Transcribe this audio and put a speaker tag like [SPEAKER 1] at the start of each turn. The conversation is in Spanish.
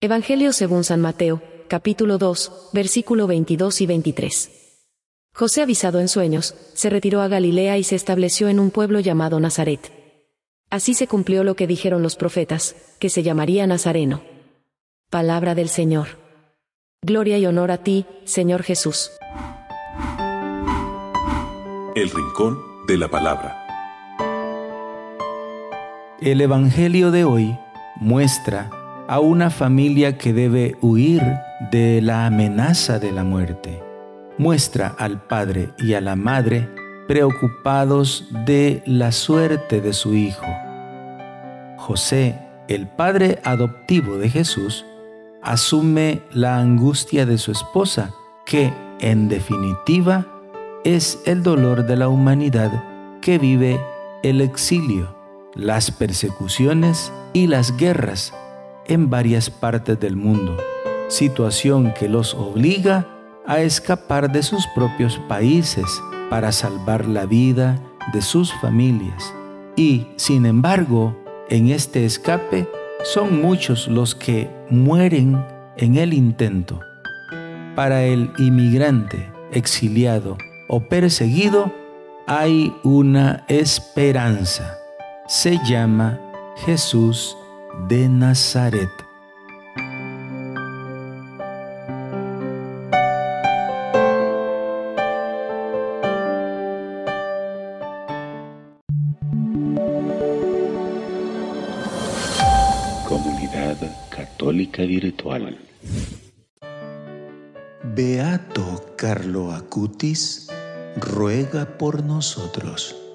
[SPEAKER 1] Evangelio según San Mateo, capítulo 2, versículo 22 y 23. José, avisado en sueños, se retiró a Galilea y se estableció en un pueblo llamado Nazaret. Así se cumplió lo que dijeron los profetas, que se llamaría Nazareno. Palabra del Señor. Gloria y honor a ti, Señor Jesús.
[SPEAKER 2] El Rincón de la Palabra.
[SPEAKER 3] El Evangelio de hoy muestra a una familia que debe huir de la amenaza de la muerte. Muestra al padre y a la madre preocupados de la suerte de su hijo. José, el padre adoptivo de Jesús, asume la angustia de su esposa, que, en definitiva, es el dolor de la humanidad que vive el exilio, las persecuciones y las guerras en varias partes del mundo, situación que los obliga a escapar de sus propios países para salvar la vida de sus familias. Y, sin embargo, en este escape son muchos los que mueren en el intento. Para el inmigrante, exiliado o perseguido, hay una esperanza. Se llama Jesús de Nazaret.
[SPEAKER 4] Comunidad Católica Virtual.
[SPEAKER 5] Beato Carlo Acutis ruega por nosotros.